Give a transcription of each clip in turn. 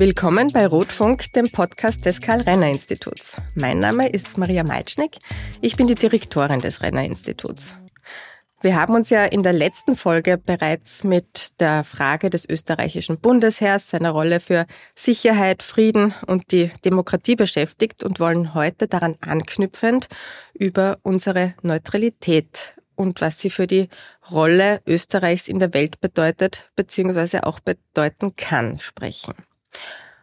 Willkommen bei Rotfunk, dem Podcast des Karl-Renner-Instituts. Mein Name ist Maria Meitschnick. Ich bin die Direktorin des Renner-Instituts. Wir haben uns ja in der letzten Folge bereits mit der Frage des österreichischen Bundesheers, seiner Rolle für Sicherheit, Frieden und die Demokratie beschäftigt und wollen heute daran anknüpfend über unsere Neutralität und was sie für die Rolle Österreichs in der Welt bedeutet bzw. auch bedeuten kann sprechen.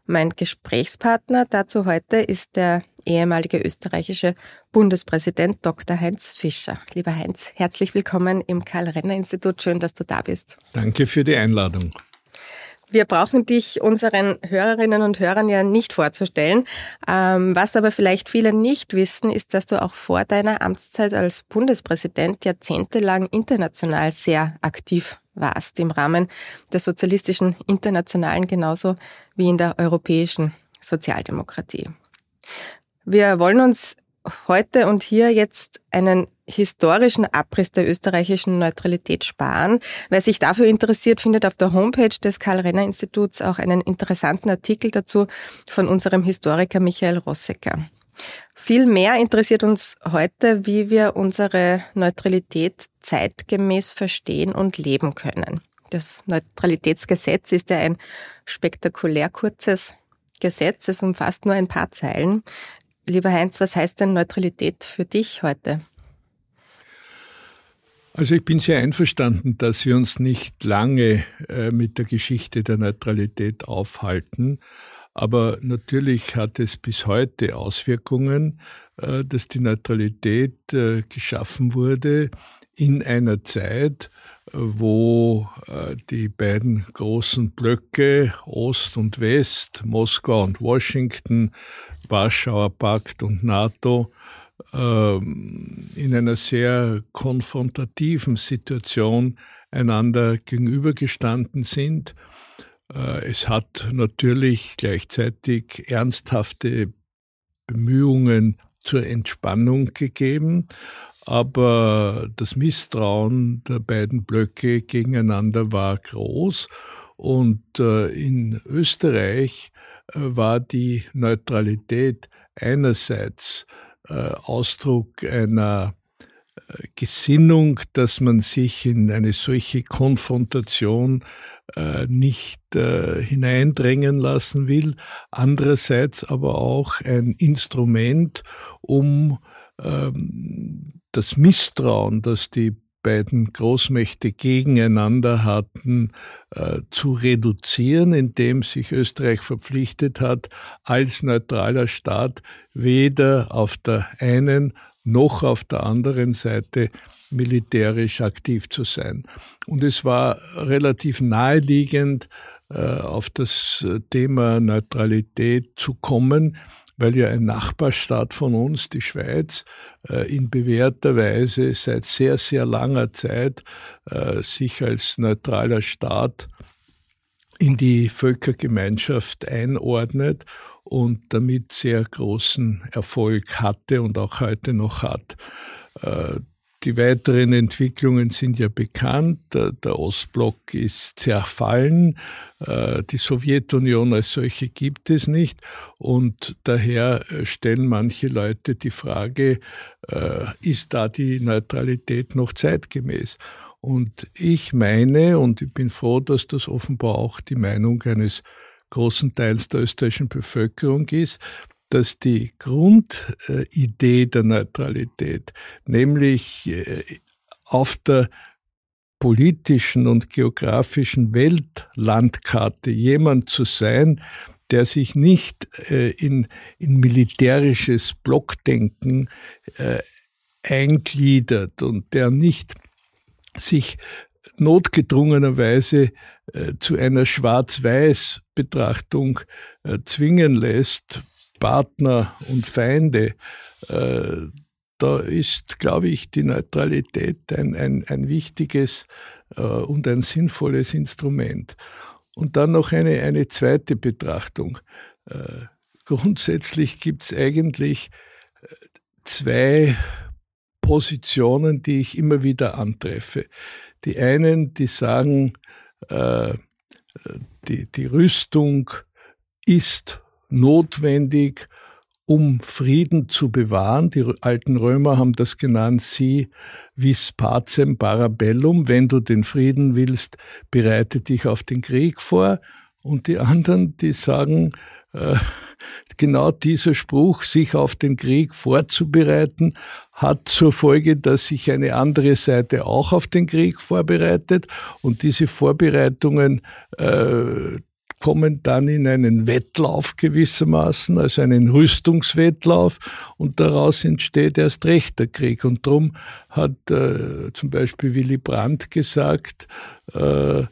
Mein Gesprächspartner dazu heute ist der ehemalige österreichische Bundespräsident Dr. Heinz Fischer. Lieber Heinz, herzlich willkommen im Karl-Renner-Institut. Schön, dass du da bist. Danke für die Einladung. Wir brauchen dich unseren Hörerinnen und Hörern ja nicht vorzustellen. Ähm, was aber vielleicht viele nicht wissen, ist, dass du auch vor deiner Amtszeit als Bundespräsident jahrzehntelang international sehr aktiv warst im Rahmen der sozialistischen Internationalen genauso wie in der europäischen Sozialdemokratie. Wir wollen uns heute und hier jetzt einen historischen Abriss der österreichischen Neutralität sparen. Wer sich dafür interessiert, findet auf der Homepage des Karl-Renner-Instituts auch einen interessanten Artikel dazu von unserem Historiker Michael Rossecker. Viel mehr interessiert uns heute, wie wir unsere Neutralität zeitgemäß verstehen und leben können. Das Neutralitätsgesetz ist ja ein spektakulär kurzes Gesetz. Es umfasst nur ein paar Zeilen. Lieber Heinz, was heißt denn Neutralität für dich heute? Also ich bin sehr einverstanden, dass wir uns nicht lange äh, mit der Geschichte der Neutralität aufhalten. Aber natürlich hat es bis heute Auswirkungen, äh, dass die Neutralität äh, geschaffen wurde in einer Zeit, äh, wo die beiden großen Blöcke Ost und West, Moskau und Washington, Warschauer Pakt und NATO, ähm, in einer sehr konfrontativen Situation einander gegenübergestanden sind es hat natürlich gleichzeitig ernsthafte Bemühungen zur Entspannung gegeben, aber das Misstrauen der beiden Blöcke gegeneinander war groß und äh, in Österreich äh, war die Neutralität einerseits Ausdruck einer Gesinnung, dass man sich in eine solche Konfrontation äh, nicht äh, hineindrängen lassen will, andererseits aber auch ein Instrument, um ähm, das Misstrauen, das die beiden Großmächte gegeneinander hatten, äh, zu reduzieren, indem sich Österreich verpflichtet hat, als neutraler Staat weder auf der einen noch auf der anderen Seite militärisch aktiv zu sein. Und es war relativ naheliegend, äh, auf das Thema Neutralität zu kommen, weil ja ein Nachbarstaat von uns, die Schweiz, äh, in bewährter Weise seit sehr, sehr langer Zeit äh, sich als neutraler Staat in die Völkergemeinschaft einordnet und damit sehr großen Erfolg hatte und auch heute noch hat. Die weiteren Entwicklungen sind ja bekannt. Der Ostblock ist zerfallen. Äh, die Sowjetunion als solche gibt es nicht. Und daher äh, stellen manche Leute die Frage, äh, ist da die Neutralität noch zeitgemäß? Und ich meine, und ich bin froh, dass das offenbar auch die Meinung eines großen Teils der österreichischen Bevölkerung ist, dass die Grundidee der Neutralität, nämlich äh, auf der politischen und geografischen Weltlandkarte jemand zu sein, der sich nicht äh, in, in militärisches Blockdenken äh, eingliedert und der nicht sich notgedrungenerweise zu einer Schwarz-Weiß-Betrachtung zwingen lässt, Partner und Feinde, äh, da ist, glaube ich, die Neutralität ein, ein, ein wichtiges äh, und ein sinnvolles Instrument. Und dann noch eine, eine zweite Betrachtung. Äh, grundsätzlich gibt es eigentlich äh, zwei Positionen, die ich immer wieder antreffe. Die einen, die sagen, äh, die, die Rüstung ist notwendig, um Frieden zu bewahren. Die alten Römer haben das genannt, si vis pacem parabellum. Wenn du den Frieden willst, bereite dich auf den Krieg vor. Und die anderen, die sagen, genau dieser Spruch, sich auf den Krieg vorzubereiten, hat zur Folge, dass sich eine andere Seite auch auf den Krieg vorbereitet und diese Vorbereitungen äh, kommen dann in einen Wettlauf gewissermaßen, also einen Rüstungswettlauf und daraus entsteht erst recht der Krieg. Und darum hat äh, zum Beispiel Willy Brandt gesagt, äh, äh,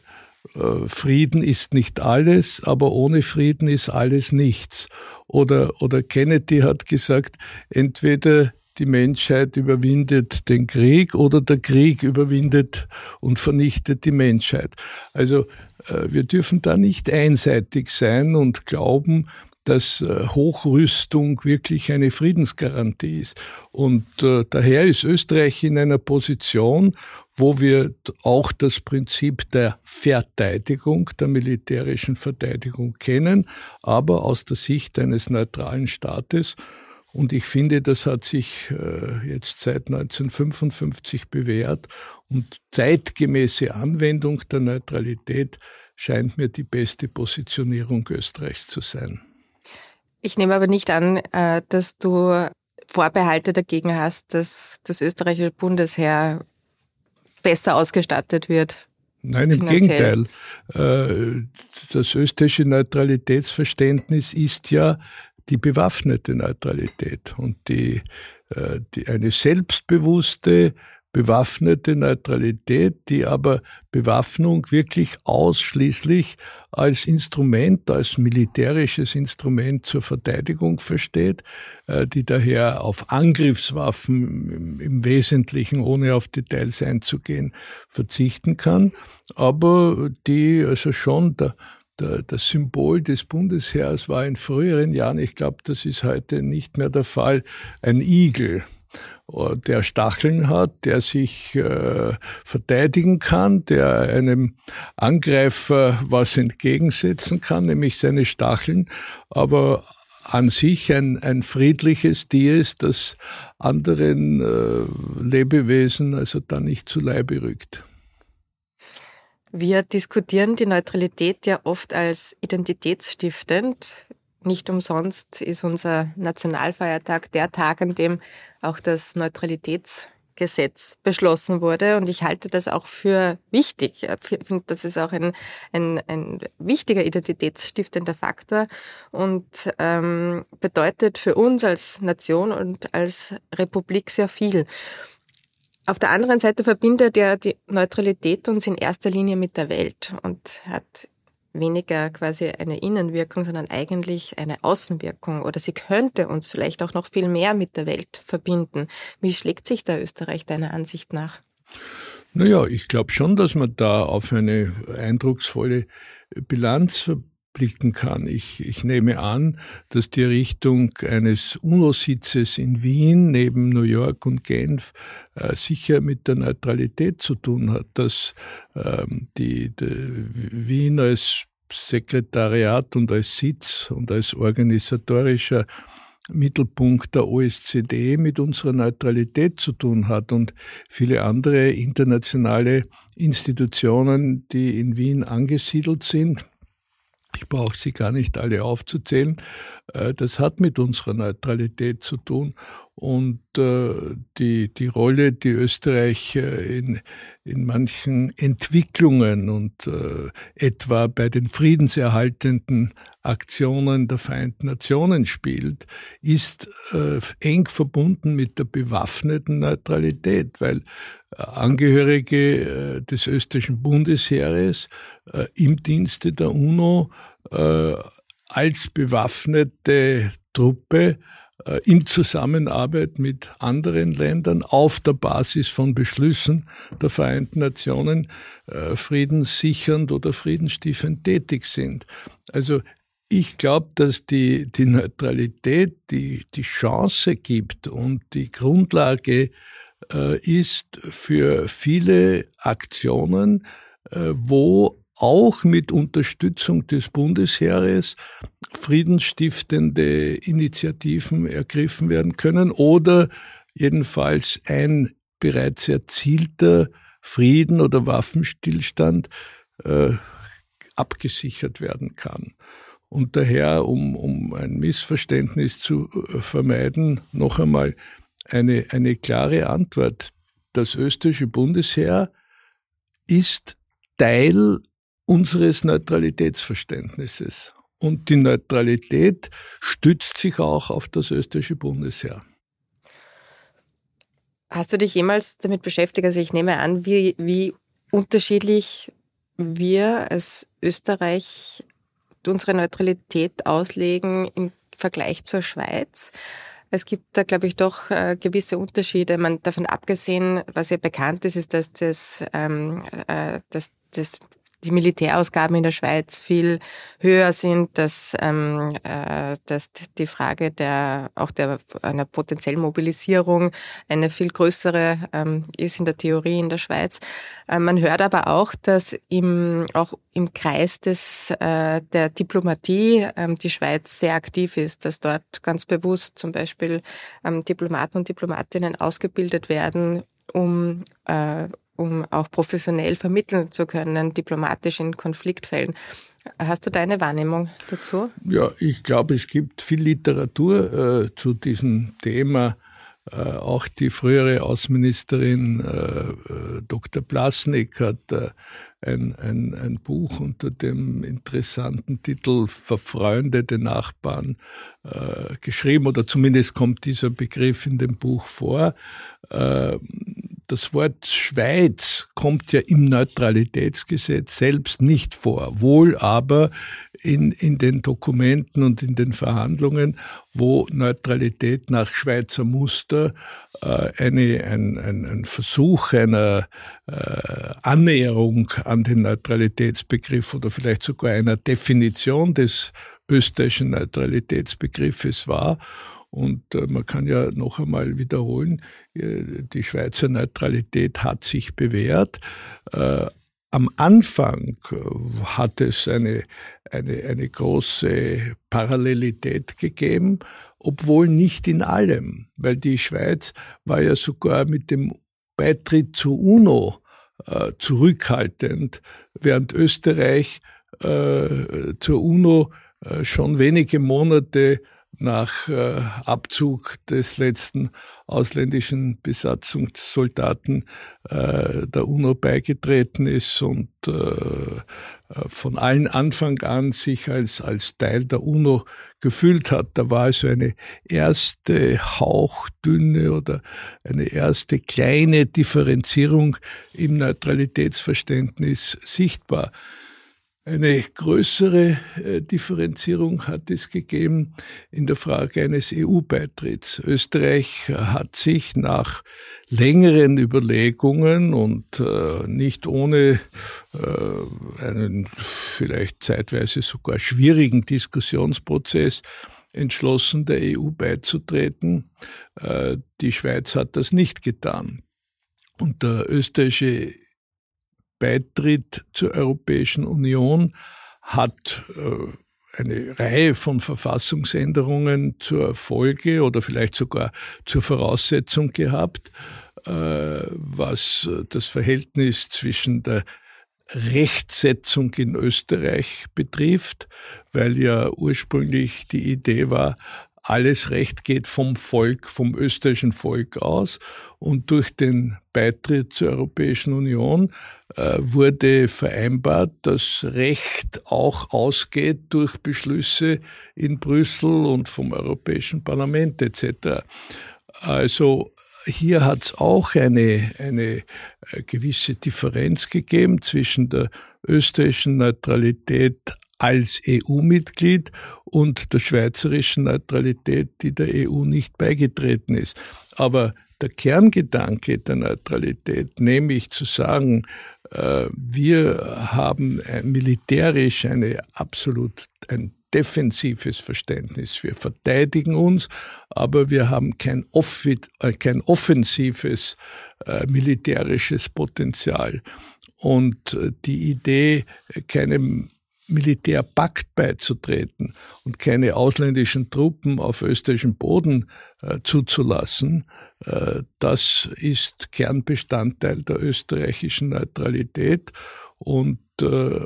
Frieden ist nicht alles, aber ohne Frieden ist alles nichts. Oder, oder Kennedy hat gesagt, entweder die Menschheit überwindet den Krieg oder der Krieg überwindet und vernichtet die Menschheit. Also äh, wir dürfen da nicht einseitig sein und glauben, dass äh, Hochrüstung wirklich eine Friedensgarantie ist. Und äh, daher ist Österreich in einer Position, wo wir auch das Prinzip der Verteidigung, der militärischen Verteidigung kennen, aber aus der Sicht eines neutralen Staates. Und ich finde, das hat sich äh, jetzt seit 1955 bewährt und zeitgemäße Anwendung der Neutralität scheint mir die beste Positionierung Österreichs zu sein. Ich nehme aber nicht an, äh, dass du Vorbehalte dagegen hast, dass das österreichische Bundesheer besser ausgestattet wird. Nein, im finanziell. Gegenteil. Äh, das österreichische Neutralitätsverständnis ist ja die bewaffnete Neutralität und die, äh, die eine selbstbewusste, bewaffnete Neutralität, die aber Bewaffnung wirklich ausschließlich als Instrument, als militärisches Instrument zur Verteidigung versteht, äh, die daher auf Angriffswaffen im Wesentlichen, ohne auf Details einzugehen, verzichten kann, aber die also schon der, das Symbol des Bundesheers war in früheren Jahren, ich glaube, das ist heute nicht mehr der Fall, ein Igel der Stacheln hat, der sich äh, verteidigen kann, der einem Angreifer was entgegensetzen kann, nämlich seine Stacheln, aber an sich ein, ein friedliches Tier ist, das anderen äh, Lebewesen also dann nicht zu Leibe rückt. Wir diskutieren die Neutralität ja oft als identitätsstiftend. Nicht umsonst ist unser Nationalfeiertag der Tag, an dem auch das Neutralitätsgesetz beschlossen wurde. Und ich halte das auch für wichtig. Ich finde, das ist auch ein, ein, ein wichtiger identitätsstiftender Faktor und ähm, bedeutet für uns als Nation und als Republik sehr viel. Auf der anderen Seite verbindet ja die Neutralität uns in erster Linie mit der Welt und hat weniger quasi eine Innenwirkung, sondern eigentlich eine Außenwirkung. Oder sie könnte uns vielleicht auch noch viel mehr mit der Welt verbinden. Wie schlägt sich da Österreich deiner Ansicht nach? Naja, ich glaube schon, dass man da auf eine eindrucksvolle Bilanz blicken kann. Ich, ich nehme an, dass die Richtung eines UNO-Sitzes in Wien neben New York und Genf äh, sicher mit der Neutralität zu tun hat, dass ähm, die, die Wien als Sekretariat und als Sitz und als organisatorischer Mittelpunkt der OSZE mit unserer Neutralität zu tun hat und viele andere internationale Institutionen, die in Wien angesiedelt sind, ich brauche sie gar nicht alle aufzuzählen. Äh, das hat mit unserer Neutralität zu tun und äh, die, die Rolle, die Österreich äh, in, in manchen Entwicklungen und etwa bei den friedenserhaltenden Aktionen der Vereinten Nationen spielt, ist eng verbunden mit der bewaffneten Neutralität, weil Angehörige des österreichischen Bundesheeres im Dienste der UNO äh, als bewaffnete Truppe äh, in Zusammenarbeit mit anderen Ländern auf der Basis von Beschlüssen der Vereinten Nationen äh, friedenssichernd oder friedenstiftend tätig sind. Also ich glaube, dass die, die Neutralität die, die Chance gibt und die Grundlage äh, ist für viele Aktionen, äh, wo auch mit Unterstützung des Bundesheeres friedensstiftende Initiativen ergriffen werden können oder jedenfalls ein bereits erzielter Frieden oder Waffenstillstand äh, abgesichert werden kann. Und daher, um, um ein Missverständnis zu äh, vermeiden, noch einmal eine, eine klare Antwort. Das österreichische Bundesheer ist Teil unseres Neutralitätsverständnisses. Und die Neutralität stützt sich auch auf das österreichische Bundesheer. Hast du dich jemals damit beschäftigt? Also ich nehme an, wie, wie unterschiedlich wir als Österreich unsere Neutralität auslegen im Vergleich zur Schweiz. Es gibt da, glaube ich, doch äh, gewisse Unterschiede. Man davon abgesehen, was ja bekannt ist, ist, dass das, ähm, äh, dass das die Militärausgaben in der Schweiz viel höher sind, dass, ähm, äh, dass die Frage der auch der einer potenziellen Mobilisierung eine viel größere ähm, ist in der Theorie in der Schweiz. Äh, man hört aber auch, dass im auch im Kreis des äh, der Diplomatie ähm, die Schweiz sehr aktiv ist, dass dort ganz bewusst zum Beispiel ähm, Diplomaten und Diplomatinnen ausgebildet werden, um äh, um auch professionell vermitteln zu können, diplomatisch in Konfliktfällen. Hast du deine Wahrnehmung dazu? Ja, ich glaube, es gibt viel Literatur äh, zu diesem Thema. Äh, auch die frühere Außenministerin äh, äh Dr. Plasnik hat äh, ein, ein, ein Buch unter dem interessanten Titel Verfreundete Nachbarn äh, geschrieben, oder zumindest kommt dieser Begriff in dem Buch vor. Das Wort Schweiz kommt ja im Neutralitätsgesetz selbst nicht vor, wohl aber in, in den Dokumenten und in den Verhandlungen, wo Neutralität nach Schweizer Muster äh, eine, ein, ein, ein Versuch einer äh, Annäherung an den Neutralitätsbegriff oder vielleicht sogar einer Definition des österreichischen Neutralitätsbegriffes war. Und äh, man kann ja noch einmal wiederholen, äh, die Schweizer Neutralität hat sich bewährt. Äh, am Anfang hat es eine, eine, eine große Parallelität gegeben, obwohl nicht in allem, weil die Schweiz war ja sogar mit dem Beitritt zur UNO zurückhaltend, während Österreich zur UNO schon wenige Monate nach äh, Abzug des letzten ausländischen Besatzungssoldaten äh, der UNO beigetreten ist und äh, äh, von allen Anfang an sich als, als Teil der UNO gefühlt hat. Da war also eine erste hauchdünne oder eine erste kleine Differenzierung im Neutralitätsverständnis sichtbar. Eine größere äh, Differenzierung hat es gegeben in der Frage eines EU-Beitritts. Österreich hat sich nach längeren Überlegungen und äh, nicht ohne äh, einen vielleicht zeitweise sogar schwierigen Diskussionsprozess entschlossen, der EU beizutreten. die Schweiz hat das nicht getan. Und der österreichische Beitritt zur Europäischen Union hat äh, eine Reihe von Verfassungsänderungen zur Folge oder vielleicht sogar zur Voraussetzung gehabt, äh, was das Verhältnis zwischen der Rechtsetzung in Österreich betrifft, weil ja ursprünglich die Idee war, alles Recht geht vom Volk, vom österreichischen Volk aus. Und durch den Beitritt zur Europäischen Union wurde vereinbart, dass Recht auch ausgeht durch Beschlüsse in Brüssel und vom Europäischen Parlament etc. Also hier hat es auch eine, eine äh, gewisse Differenz gegeben zwischen der österreichischen Neutralität als EU-Mitglied und der schweizerischen Neutralität, die der EU nicht beigetreten ist. Aber der Kerngedanke der Neutralität, nämlich zu sagen, äh, wir haben militärisch eine absolut ein defensives Verständnis. Wir verteidigen uns, aber wir haben kein, äh, kein offensives äh, militärisches Potenzial. und die Idee, keinem Militärpakt beizutreten und keine ausländischen Truppen auf österreichischem Boden äh, zuzulassen, äh, das ist Kernbestandteil der österreichischen Neutralität und äh,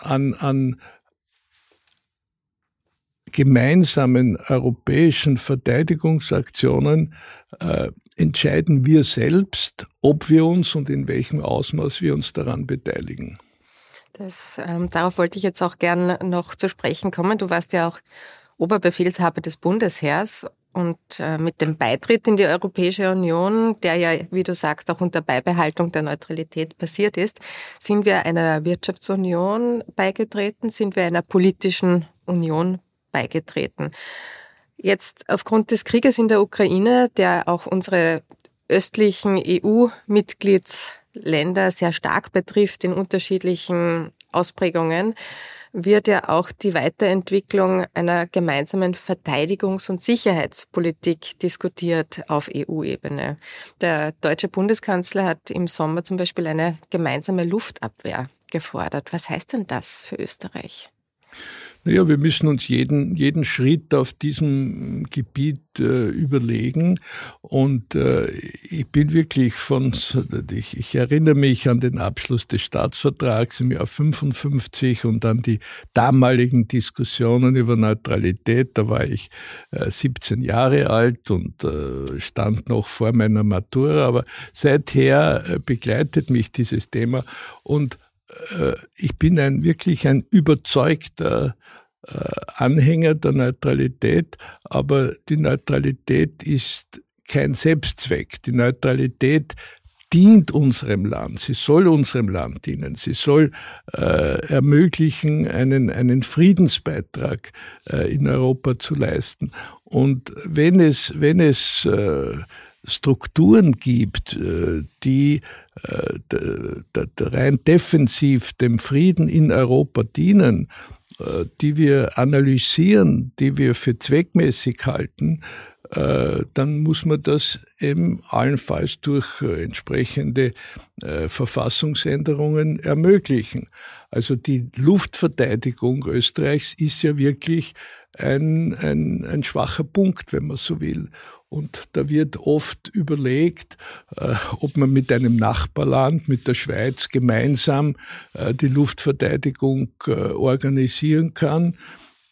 an, an gemeinsamen europäischen Verteidigungsaktionen äh, entscheiden wir selbst, ob wir uns und in welchem Ausmaß wir uns daran beteiligen. Das, ähm, darauf wollte ich jetzt auch gern noch zu sprechen kommen. Du warst ja auch Oberbefehlshaber des Bundesheers und äh, mit dem Beitritt in die Europäische Union, der ja, wie du sagst, auch unter Beibehaltung der Neutralität passiert ist, sind wir einer Wirtschaftsunion beigetreten, sind wir einer politischen Union beigetreten. Jetzt aufgrund des Krieges in der Ukraine, der auch unsere östlichen EU-Mitgliedsländer sehr stark betrifft in unterschiedlichen Ausprägungen, wird ja auch die Weiterentwicklung einer gemeinsamen Verteidigungs- und Sicherheitspolitik diskutiert auf EU-Ebene. Der deutsche Bundeskanzler hat im Sommer zum Beispiel eine gemeinsame Luftabwehr gefordert. Was heißt denn das für Österreich? Naja, wir müssen uns jeden, jeden Schritt auf diesem Gebiet äh, überlegen. Und äh, ich bin wirklich von, ich, ich, erinnere mich an den Abschluss des Staatsvertrags im Jahr 55 und an die damaligen Diskussionen über Neutralität. Da war ich äh, 17 Jahre alt und äh, stand noch vor meiner Matura. Aber seither äh, begleitet mich dieses Thema und äh, ich bin ein wirklich ein überzeugter Anhänger der Neutralität, aber die Neutralität ist kein Selbstzweck. Die Neutralität dient unserem Land, sie soll unserem Land dienen, sie soll äh, ermöglichen, einen, einen Friedensbeitrag äh, in Europa zu leisten. Und wenn es, wenn es äh, Strukturen gibt, äh, die äh, rein defensiv dem Frieden in Europa dienen, äh, die wir analysieren, die wir für zweckmäßig halten, dann muss man das eben allenfalls durch entsprechende Verfassungsänderungen ermöglichen. Also die Luftverteidigung Österreichs ist ja wirklich ein, ein, ein schwacher Punkt, wenn man so will. Und da wird oft überlegt, äh, ob man mit einem Nachbarland, mit der Schweiz gemeinsam äh, die Luftverteidigung äh, organisieren kann.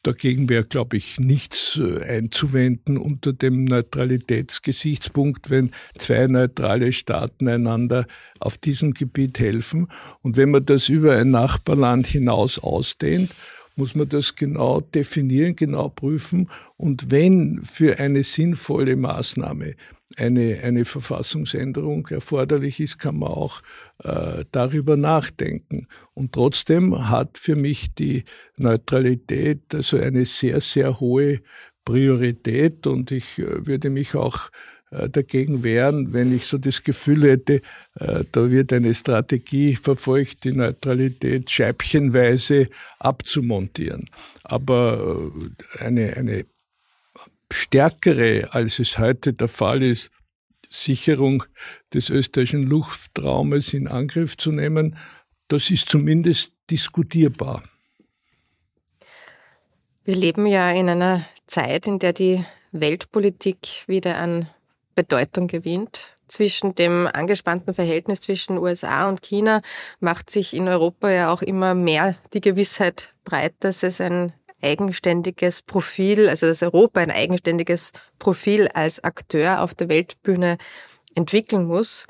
Dagegen wäre, glaube ich, nichts einzuwenden unter dem Neutralitätsgesichtspunkt, wenn zwei neutrale Staaten einander auf diesem Gebiet helfen. Und wenn man das über ein Nachbarland hinaus ausdehnt, muss man das genau definieren, genau prüfen. Und wenn für eine sinnvolle Maßnahme eine, eine Verfassungsänderung erforderlich ist, kann man auch äh, darüber nachdenken. Und trotzdem hat für mich die Neutralität also eine sehr, sehr hohe Priorität und ich äh, würde mich auch äh, dagegen wehren, wenn ich so das Gefühl hätte, äh, da wird eine Strategie verfolgt, die Neutralität scheibchenweise abzumontieren. Aber äh, eine, eine stärkere, als es heute der Fall ist, Sicherung des österreichischen Luftraumes in Angriff zu nehmen, das ist zumindest diskutierbar. Wir leben ja in einer Zeit, in der die Weltpolitik wieder an Bedeutung gewinnt. Zwischen dem angespannten Verhältnis zwischen USA und China macht sich in Europa ja auch immer mehr die Gewissheit breit, dass es ein eigenständiges Profil, also dass Europa ein eigenständiges Profil als Akteur auf der Weltbühne entwickeln muss.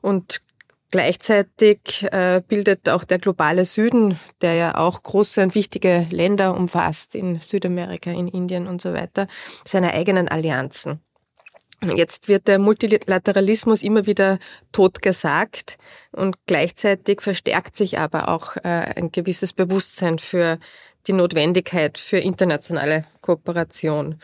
Und Gleichzeitig äh, bildet auch der globale Süden, der ja auch große und wichtige Länder umfasst, in Südamerika, in Indien und so weiter, seine eigenen Allianzen. Jetzt wird der Multilateralismus immer wieder totgesagt und gleichzeitig verstärkt sich aber auch äh, ein gewisses Bewusstsein für die Notwendigkeit für internationale Kooperation.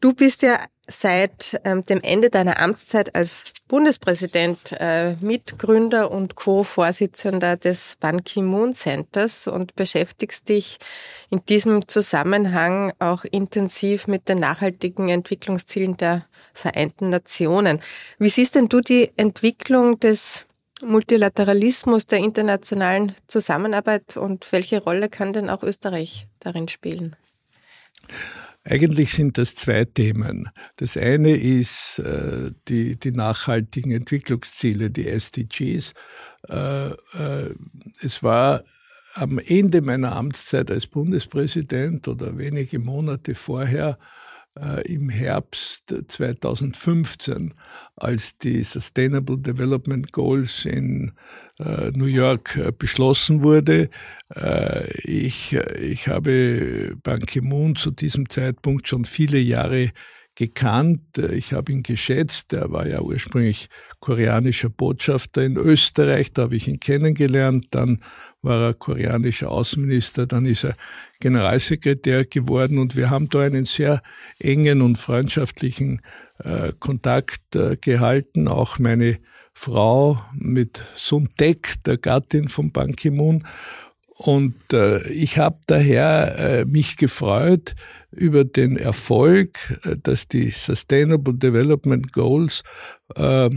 Du bist ja seit ähm, dem Ende deiner Amtszeit als Bundespräsident äh, Mitgründer und Co-Vorsitzender des Ban Ki-moon Centers und beschäftigst dich in diesem Zusammenhang auch intensiv mit den nachhaltigen Entwicklungszielen der Vereinten Nationen. Wie siehst denn du die Entwicklung des Multilateralismus der internationalen Zusammenarbeit und welche Rolle kann denn auch Österreich darin spielen? Eigentlich sind das zwei Themen. Das eine ist äh, die, die nachhaltigen Entwicklungsziele, die SDGs. Äh, äh, es war am Ende meiner Amtszeit als Bundespräsident oder wenige Monate vorher im Herbst 2015, als die Sustainable Development Goals in äh, New York äh, beschlossen wurde. Äh, ich, ich habe Ban Ki-moon zu diesem Zeitpunkt schon viele Jahre gekannt. Ich habe ihn geschätzt. Er war ja ursprünglich koreanischer Botschafter in Österreich. Da habe ich ihn kennengelernt. Dann war er koreanischer Außenminister. Dann ist er Generalsekretär geworden und wir haben da einen sehr engen und freundschaftlichen äh, Kontakt äh, gehalten. Auch meine Frau mit Sun Tek, der Gattin von Ban Ki-moon. Und äh, ich habe daher äh, mich gefreut über den Erfolg, äh, dass die Sustainable Development Goals äh,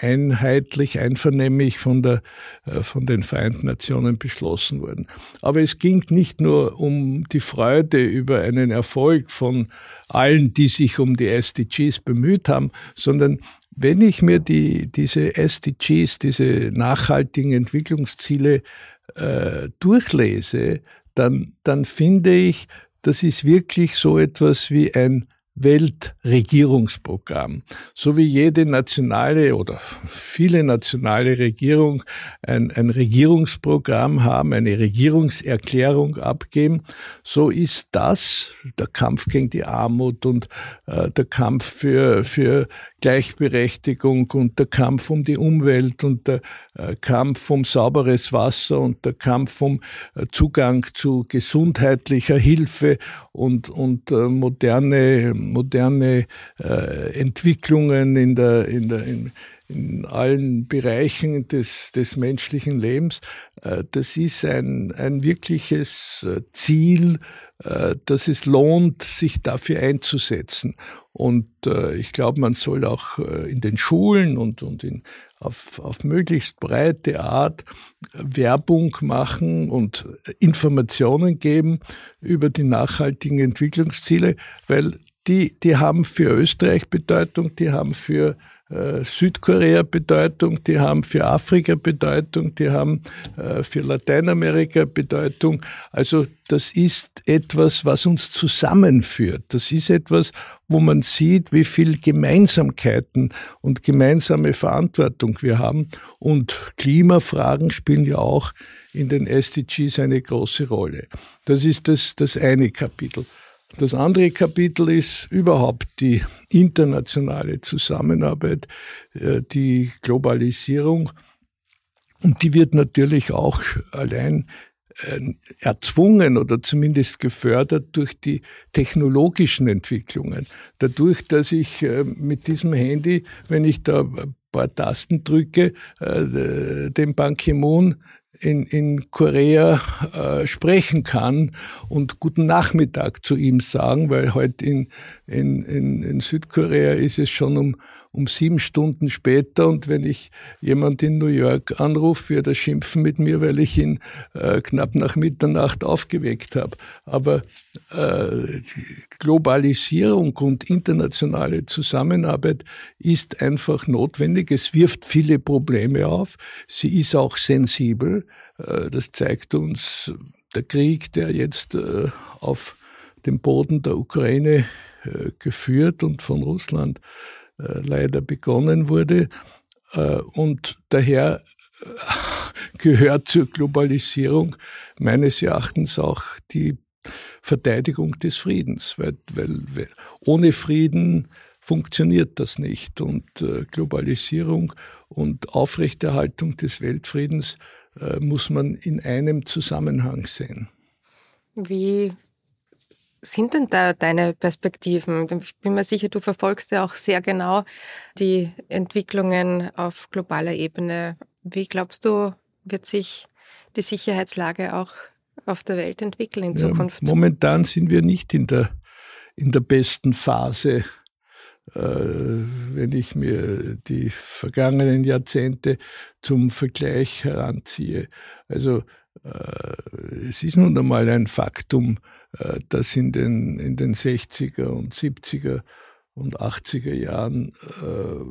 einheitlich, einvernehmlich von, der, äh, von den Vereinten Nationen beschlossen wurden. Aber es ging nicht nur um die Freude über einen Erfolg von allen, die sich um die SDGs bemüht haben, sondern wenn ich mir die, diese SDGs, diese nachhaltigen Entwicklungsziele äh, durchlese, dann, dann finde ich, das ist wirklich so etwas wie ein Weltregierungsprogramm. So wie jede nationale oder viele nationale Regierung ein, ein Regierungsprogramm haben, eine Regierungserklärung abgeben, so ist das der Kampf gegen die Armut und äh, der Kampf für, für Gleichberechtigung und der Kampf um die Umwelt und der äh, Kampf um sauberes Wasser und der Kampf um äh, Zugang zu gesundheitlicher Hilfe und, und äh, moderne, moderne Entwicklungen in der, in der, in, in allen Bereichen des, des menschlichen Lebens. Das ist ein, ein wirkliches Ziel, dass es lohnt, sich dafür einzusetzen. Und ich glaube, man soll auch in den Schulen und, und in auf, auf möglichst breite Art Werbung machen und Informationen geben über die nachhaltigen Entwicklungsziele, weil die, die haben für Österreich Bedeutung, die haben für äh, Südkorea Bedeutung, die haben für Afrika Bedeutung, die haben äh, für Lateinamerika Bedeutung. Also das ist etwas, was uns zusammenführt. Das ist etwas, wo man sieht, wie viel Gemeinsamkeiten und gemeinsame Verantwortung wir haben. Und Klimafragen spielen ja auch in den SDGs eine große Rolle. Das ist das, das eine Kapitel. Das andere Kapitel ist überhaupt die internationale Zusammenarbeit, äh, die Globalisierung. Und die wird natürlich auch allein äh, erzwungen oder zumindest gefördert durch die technologischen Entwicklungen. Dadurch, dass ich äh, mit diesem Handy, wenn ich da ein paar Tasten drücke, den Ban Ki-moon in, in Korea äh, sprechen kann und guten Nachmittag zu ihm sagen, weil heute in, in, in, in Südkorea ist es schon um um sieben Stunden später und wenn ich jemand in New York anrufe, wird er schimpfen mit mir, weil ich ihn äh, knapp nach Mitternacht aufgeweckt habe. Aber äh, Globalisierung und internationale Zusammenarbeit ist einfach notwendig. Es wirft viele Probleme auf. Sie ist auch sensibel. Äh, das zeigt uns der Krieg, der jetzt äh, auf dem Boden der Ukraine äh, geführt und von Russland leider begonnen wurde. Äh, und daher äh, gehört zur Globalisierung meines Erachtens auch die Verteidigung des Friedens, weil, weil ohne Frieden funktioniert das nicht. Und Globalisierung und Aufrechterhaltung des Weltfriedens muss man in einem Zusammenhang sehen. Wie sind denn da deine Perspektiven? Ich bin mir sicher, du verfolgst ja auch sehr genau die Entwicklungen auf globaler Ebene. Wie glaubst du, wird sich die Sicherheitslage auch auf der Welt entwickeln in Zukunft? momentan sind wir nicht in der, in der besten Phase äh, wenn ich mir die vergangenen Jahrzehnte zum Vergleich heranziehe. Also äh, es ist nun einmal ein Faktum, dass in den, in den 60er und 70er und 80er Jahren äh,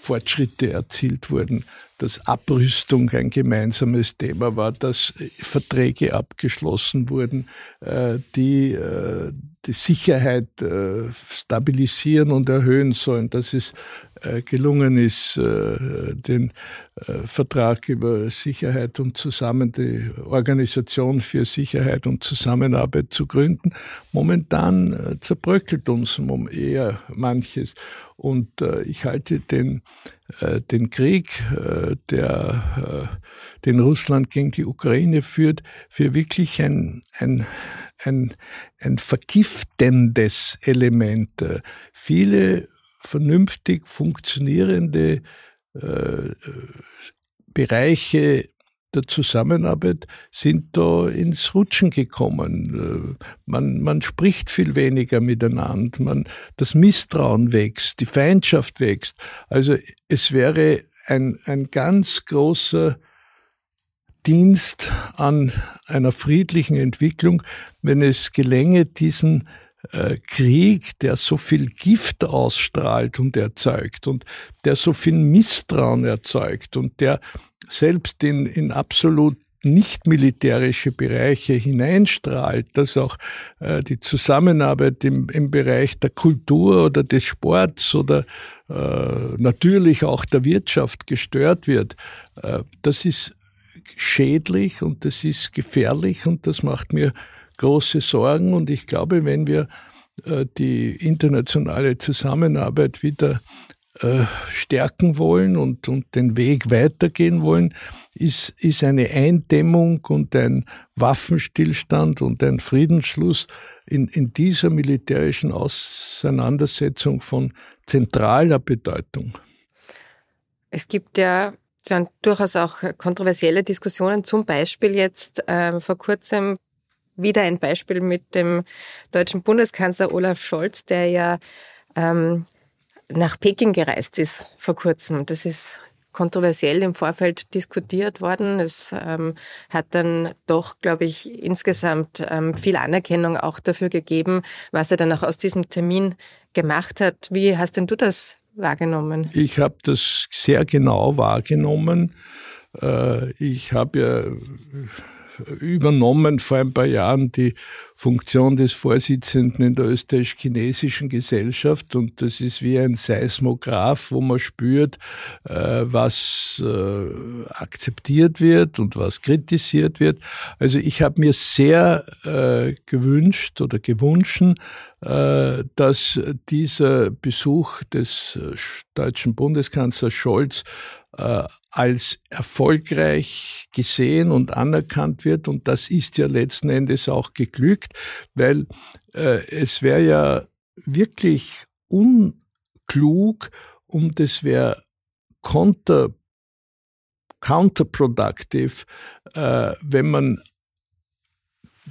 Fortschritte erzielt wurden, dass Abrüstung ein gemeinsames Thema war, dass Verträge abgeschlossen wurden, äh, die äh, die Sicherheit äh, stabilisieren und erhöhen sollen, dass es äh, gelungen ist, äh, den äh, Vertrag über Sicherheit und Zusammen, die Organisation für Sicherheit und Zusammenarbeit zu gründen. Momentan zerbröckelt uns eher manches. Und ich halte den, den Krieg, der, den Russland gegen die Ukraine führt, für wirklich ein, ein ein, ein vergiftendes Element. Viele vernünftig funktionierende äh, Bereiche der Zusammenarbeit sind da ins Rutschen gekommen. Äh, man, man spricht viel weniger miteinander, man, das Misstrauen wächst, die Feindschaft wächst. Also es wäre ein, ein ganz großer Dienst an einer friedlichen Entwicklung, wenn es gelänge, diesen Krieg, der so viel Gift ausstrahlt und erzeugt und der so viel Misstrauen erzeugt und der selbst in, in absolut nicht militärische Bereiche hineinstrahlt, dass auch äh, die Zusammenarbeit im, im Bereich der Kultur oder des Sports oder äh, natürlich auch der Wirtschaft gestört wird, äh, das ist schädlich und das ist gefährlich und das macht mir große Sorgen. Und ich glaube, wenn wir äh, die internationale Zusammenarbeit wieder äh, stärken wollen und, und den Weg weitergehen wollen, ist, ist eine Eindämmung und ein Waffenstillstand und ein Friedensschluss in, in dieser militärischen Auseinandersetzung von zentraler Bedeutung. Es gibt ja sind durchaus auch kontroversielle Diskussionen, zum Beispiel jetzt äh, vor kurzem wieder ein Beispiel mit dem deutschen Bundeskanzler Olaf Scholz, der ja ähm, nach Peking gereist ist vor kurzem. Das ist kontroversiell im Vorfeld diskutiert worden. Es ähm, hat dann doch, glaube ich, insgesamt ähm, viel Anerkennung auch dafür gegeben, was er dann auch aus diesem Termin gemacht hat. Wie hast denn du das wahrgenommen? Ich habe das sehr genau wahrgenommen. Äh, ich habe ja übernommen vor ein paar Jahren die Funktion des Vorsitzenden in der österreichisch-chinesischen Gesellschaft und das ist wie ein Seismograph, wo man spürt, äh, was äh, akzeptiert wird und was kritisiert wird. Also ich habe mir sehr äh, gewünscht oder gewünscht, dass dieser Besuch des deutschen Bundeskanzlers Scholz als erfolgreich gesehen und anerkannt wird. Und das ist ja letzten Endes auch geglückt, weil äh, es wäre ja wirklich unklug und es wäre counter, counterproductive, äh, wenn man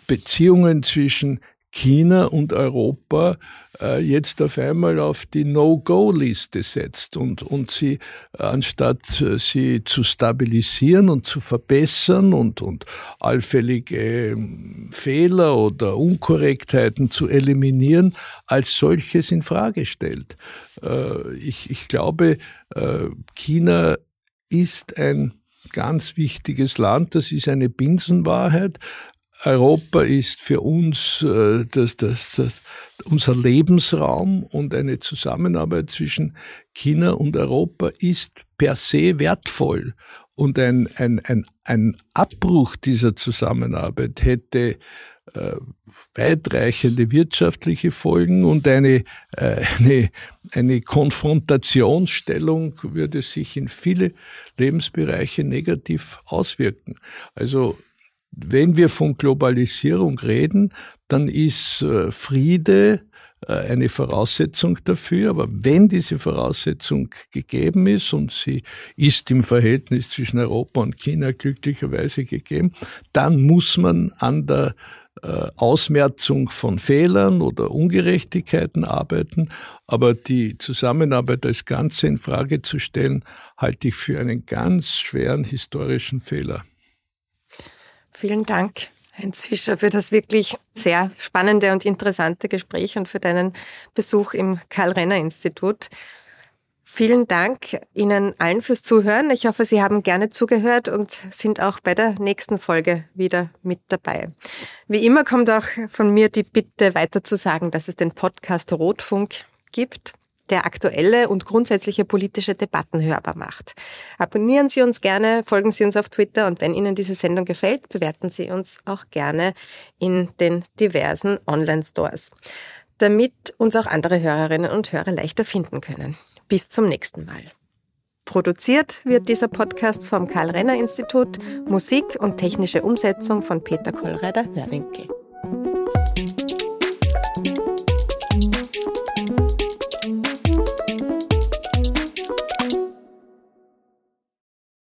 Beziehungen zwischen China und Europa äh, jetzt auf einmal auf die No-Go-Liste setzt und, und sie, anstatt äh, sie zu stabilisieren und zu verbessern und, und allfällige ähm, Fehler oder Unkorrektheiten zu eliminieren, als solches in Frage stellt. Äh, ich, ich glaube, China ist ein ganz wichtiges Land, das ist eine Binsenwahrheit, Europa ist für uns äh, das, das, das, unser Lebensraum und eine Zusammenarbeit zwischen China und Europa ist per se wertvoll. Und ein, ein, ein, ein Abbruch dieser Zusammenarbeit hätte äh, weitreichende wirtschaftliche Folgen und eine, äh, eine, eine Konfrontationsstellung würde sich in viele Lebensbereiche negativ auswirken. Also wenn wir von Globalisierung reden, dann ist äh, Friede äh, eine Voraussetzung dafür. Aber wenn diese Voraussetzung gegeben ist und sie ist im Verhältnis zwischen Europa und China glücklicherweise gegeben, dann muss man an der äh, Ausmerzung von Fehlern oder Ungerechtigkeiten arbeiten. Aber die Zusammenarbeit als Ganze in Frage zu stellen, halte ich für einen ganz schweren historischen Fehler. Vielen Dank. Heinz Fischer, für das wirklich sehr spannende und interessante Gespräch und für deinen Besuch im Karl-Renner-Institut. Vielen Dank Ihnen allen fürs Zuhören. Ich hoffe, Sie haben gerne zugehört und sind auch bei der nächsten Folge wieder mit dabei. Wie immer kommt auch von mir die Bitte weiter zu sagen, dass es den Podcast Rotfunk gibt der aktuelle und grundsätzliche politische Debatten hörbar macht. Abonnieren Sie uns gerne, folgen Sie uns auf Twitter und wenn Ihnen diese Sendung gefällt, bewerten Sie uns auch gerne in den diversen Online-Stores, damit uns auch andere Hörerinnen und Hörer leichter finden können. Bis zum nächsten Mal. Produziert wird dieser Podcast vom Karl-Renner-Institut, Musik und technische Umsetzung von Peter Kollreider-Hörwinkel.